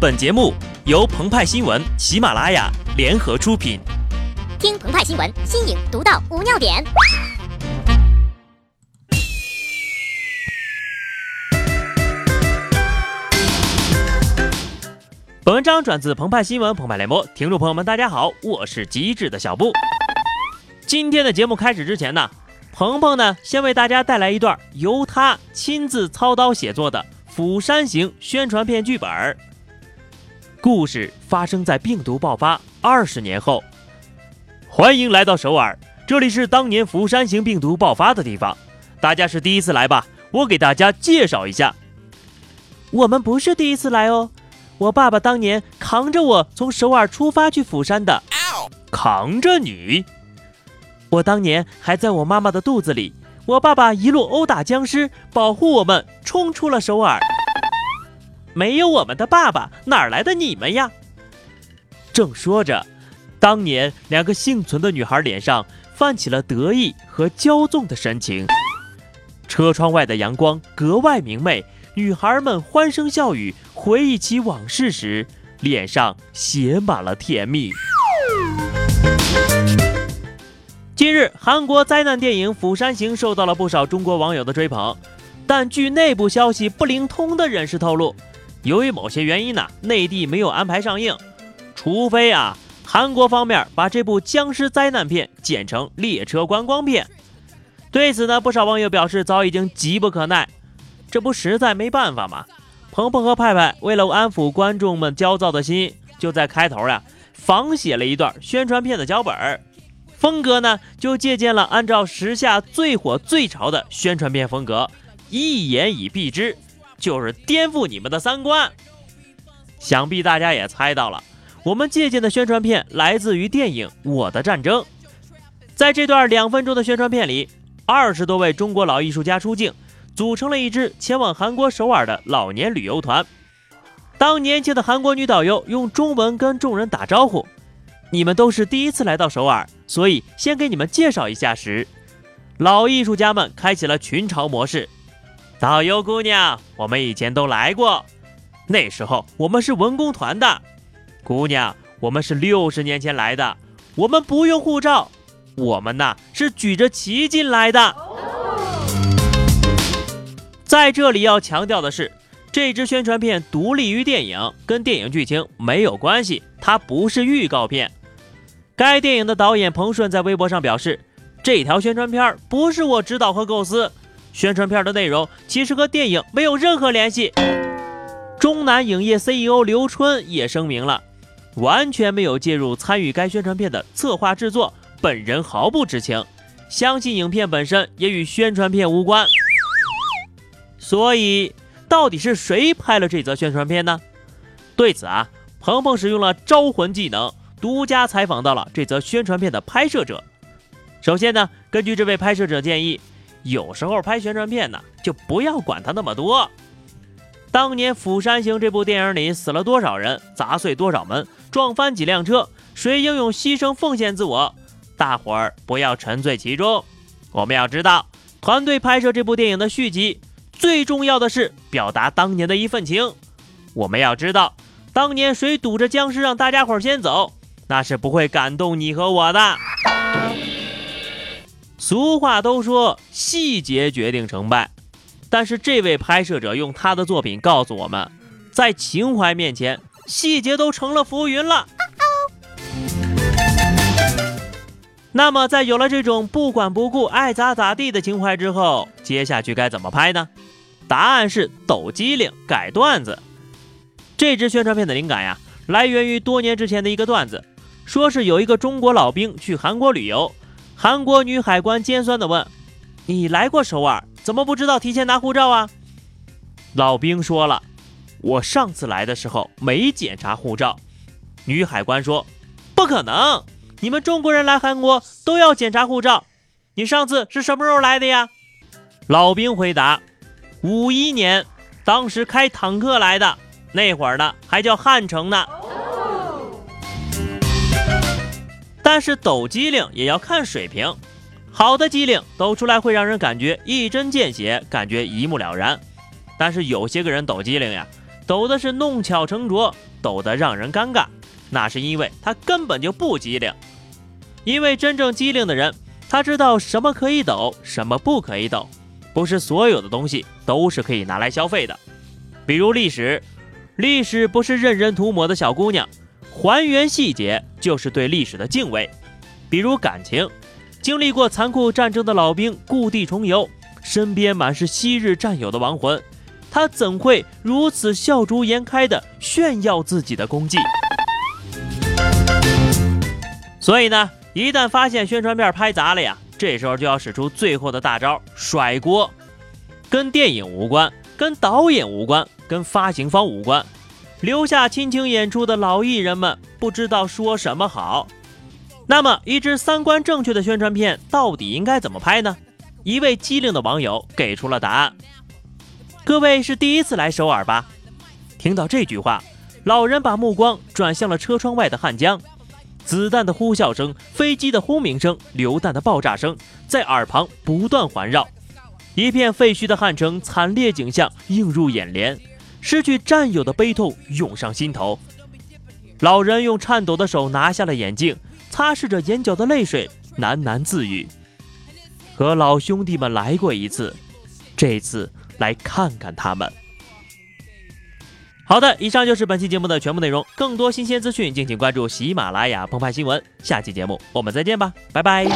本节目由澎湃新闻、喜马拉雅联合出品。听澎湃新闻，新颖独到，无尿点。本文章转自澎湃新闻澎湃联播，听众朋友们，大家好，我是机智的小布。今天的节目开始之前呢，鹏鹏呢先为大家带来一段由他亲自操刀写作的《釜山行》宣传片剧本。故事发生在病毒爆发二十年后。欢迎来到首尔，这里是当年釜山型病毒爆发的地方。大家是第一次来吧？我给大家介绍一下，我们不是第一次来哦。我爸爸当年扛着我从首尔出发去釜山的。扛着你？我当年还在我妈妈的肚子里，我爸爸一路殴打僵尸，保护我们，冲出了首尔。没有我们的爸爸，哪来的你们呀？正说着，当年两个幸存的女孩脸上泛起了得意和骄纵的神情。车窗外的阳光格外明媚，女孩们欢声笑语，回忆起往事时，脸上写满了甜蜜。近日，韩国灾难电影《釜山行》受到了不少中国网友的追捧，但据内部消息不灵通的人士透露。由于某些原因呢，内地没有安排上映，除非啊，韩国方面把这部僵尸灾难片剪成列车观光片。对此呢，不少网友表示早已经急不可耐，这不实在没办法吗？鹏鹏和派派为了安抚观众们焦躁的心，就在开头呀仿写了一段宣传片的脚本，风格呢就借鉴了按照时下最火最潮的宣传片风格，一言以蔽之。就是颠覆你们的三观，想必大家也猜到了，我们借鉴的宣传片来自于电影《我的战争》。在这段两分钟的宣传片里，二十多位中国老艺术家出镜，组成了一支前往韩国首尔的老年旅游团。当年轻的韩国女导游用中文跟众人打招呼：“你们都是第一次来到首尔，所以先给你们介绍一下。”时，老艺术家们开启了群嘲模式。导游姑娘，我们以前都来过，那时候我们是文工团的。姑娘，我们是六十年前来的，我们不用护照，我们呐是举着旗进来的。在这里要强调的是，这支宣传片独立于电影，跟电影剧情没有关系，它不是预告片。该电影的导演彭顺在微博上表示，这条宣传片不是我指导和构思。宣传片的内容其实和电影没有任何联系。中南影业 CEO 刘春也声明了，完全没有介入参与该宣传片的策划制作，本人毫不知情，相信影片本身也与宣传片无关。所以，到底是谁拍了这则宣传片呢？对此啊，鹏鹏使用了招魂技能，独家采访到了这则宣传片的拍摄者。首先呢，根据这位拍摄者建议。有时候拍宣传片呢，就不要管他那么多。当年《釜山行》这部电影里死了多少人，砸碎多少门，撞翻几辆车，谁英勇牺牲奉献自我？大伙儿不要沉醉其中。我们要知道，团队拍摄这部电影的续集，最重要的是表达当年的一份情。我们要知道，当年谁堵着僵尸让大家伙儿先走，那是不会感动你和我的。俗话都说细节决定成败，但是这位拍摄者用他的作品告诉我们，在情怀面前，细节都成了浮云了。那么，在有了这种不管不顾、爱咋咋地的情怀之后，接下去该怎么拍呢？答案是抖机灵、改段子。这支宣传片的灵感呀，来源于多年之前的一个段子，说是有一个中国老兵去韩国旅游。韩国女海关尖酸地问：“你来过首尔，怎么不知道提前拿护照啊？”老兵说了：“我上次来的时候没检查护照。”女海关说：“不可能，你们中国人来韩国都要检查护照。你上次是什么时候来的呀？”老兵回答：“五一年，当时开坦克来的，那会儿呢还叫汉城呢。”但是抖机灵也要看水平，好的机灵抖出来会让人感觉一针见血，感觉一目了然。但是有些个人抖机灵呀，抖的是弄巧成拙，抖得让人尴尬，那是因为他根本就不机灵。因为真正机灵的人，他知道什么可以抖，什么不可以抖，不是所有的东西都是可以拿来消费的。比如历史，历史不是任人涂抹的小姑娘，还原细节就是对历史的敬畏。比如感情，经历过残酷战争的老兵故地重游，身边满是昔日战友的亡魂，他怎会如此笑逐颜开地炫耀自己的功绩？所以呢？一旦发现宣传片拍砸了呀，这时候就要使出最后的大招甩锅，跟电影无关，跟导演无关，跟发行方无关，留下亲情演出的老艺人们不知道说什么好。那么，一支三观正确的宣传片到底应该怎么拍呢？一位机灵的网友给出了答案。各位是第一次来首尔吧？听到这句话，老人把目光转向了车窗外的汉江。子弹的呼啸声、飞机的轰鸣声、榴弹的爆炸声在耳旁不断环绕，一片废墟的汉城惨烈景象映入眼帘，失去战友的悲痛涌上心头。老人用颤抖的手拿下了眼镜，擦拭着眼角的泪水，喃喃自语：“和老兄弟们来过一次，这次来看看他们。”好的，以上就是本期节目的全部内容。更多新鲜资讯，敬请关注喜马拉雅澎湃新闻。下期节目我们再见吧，拜拜。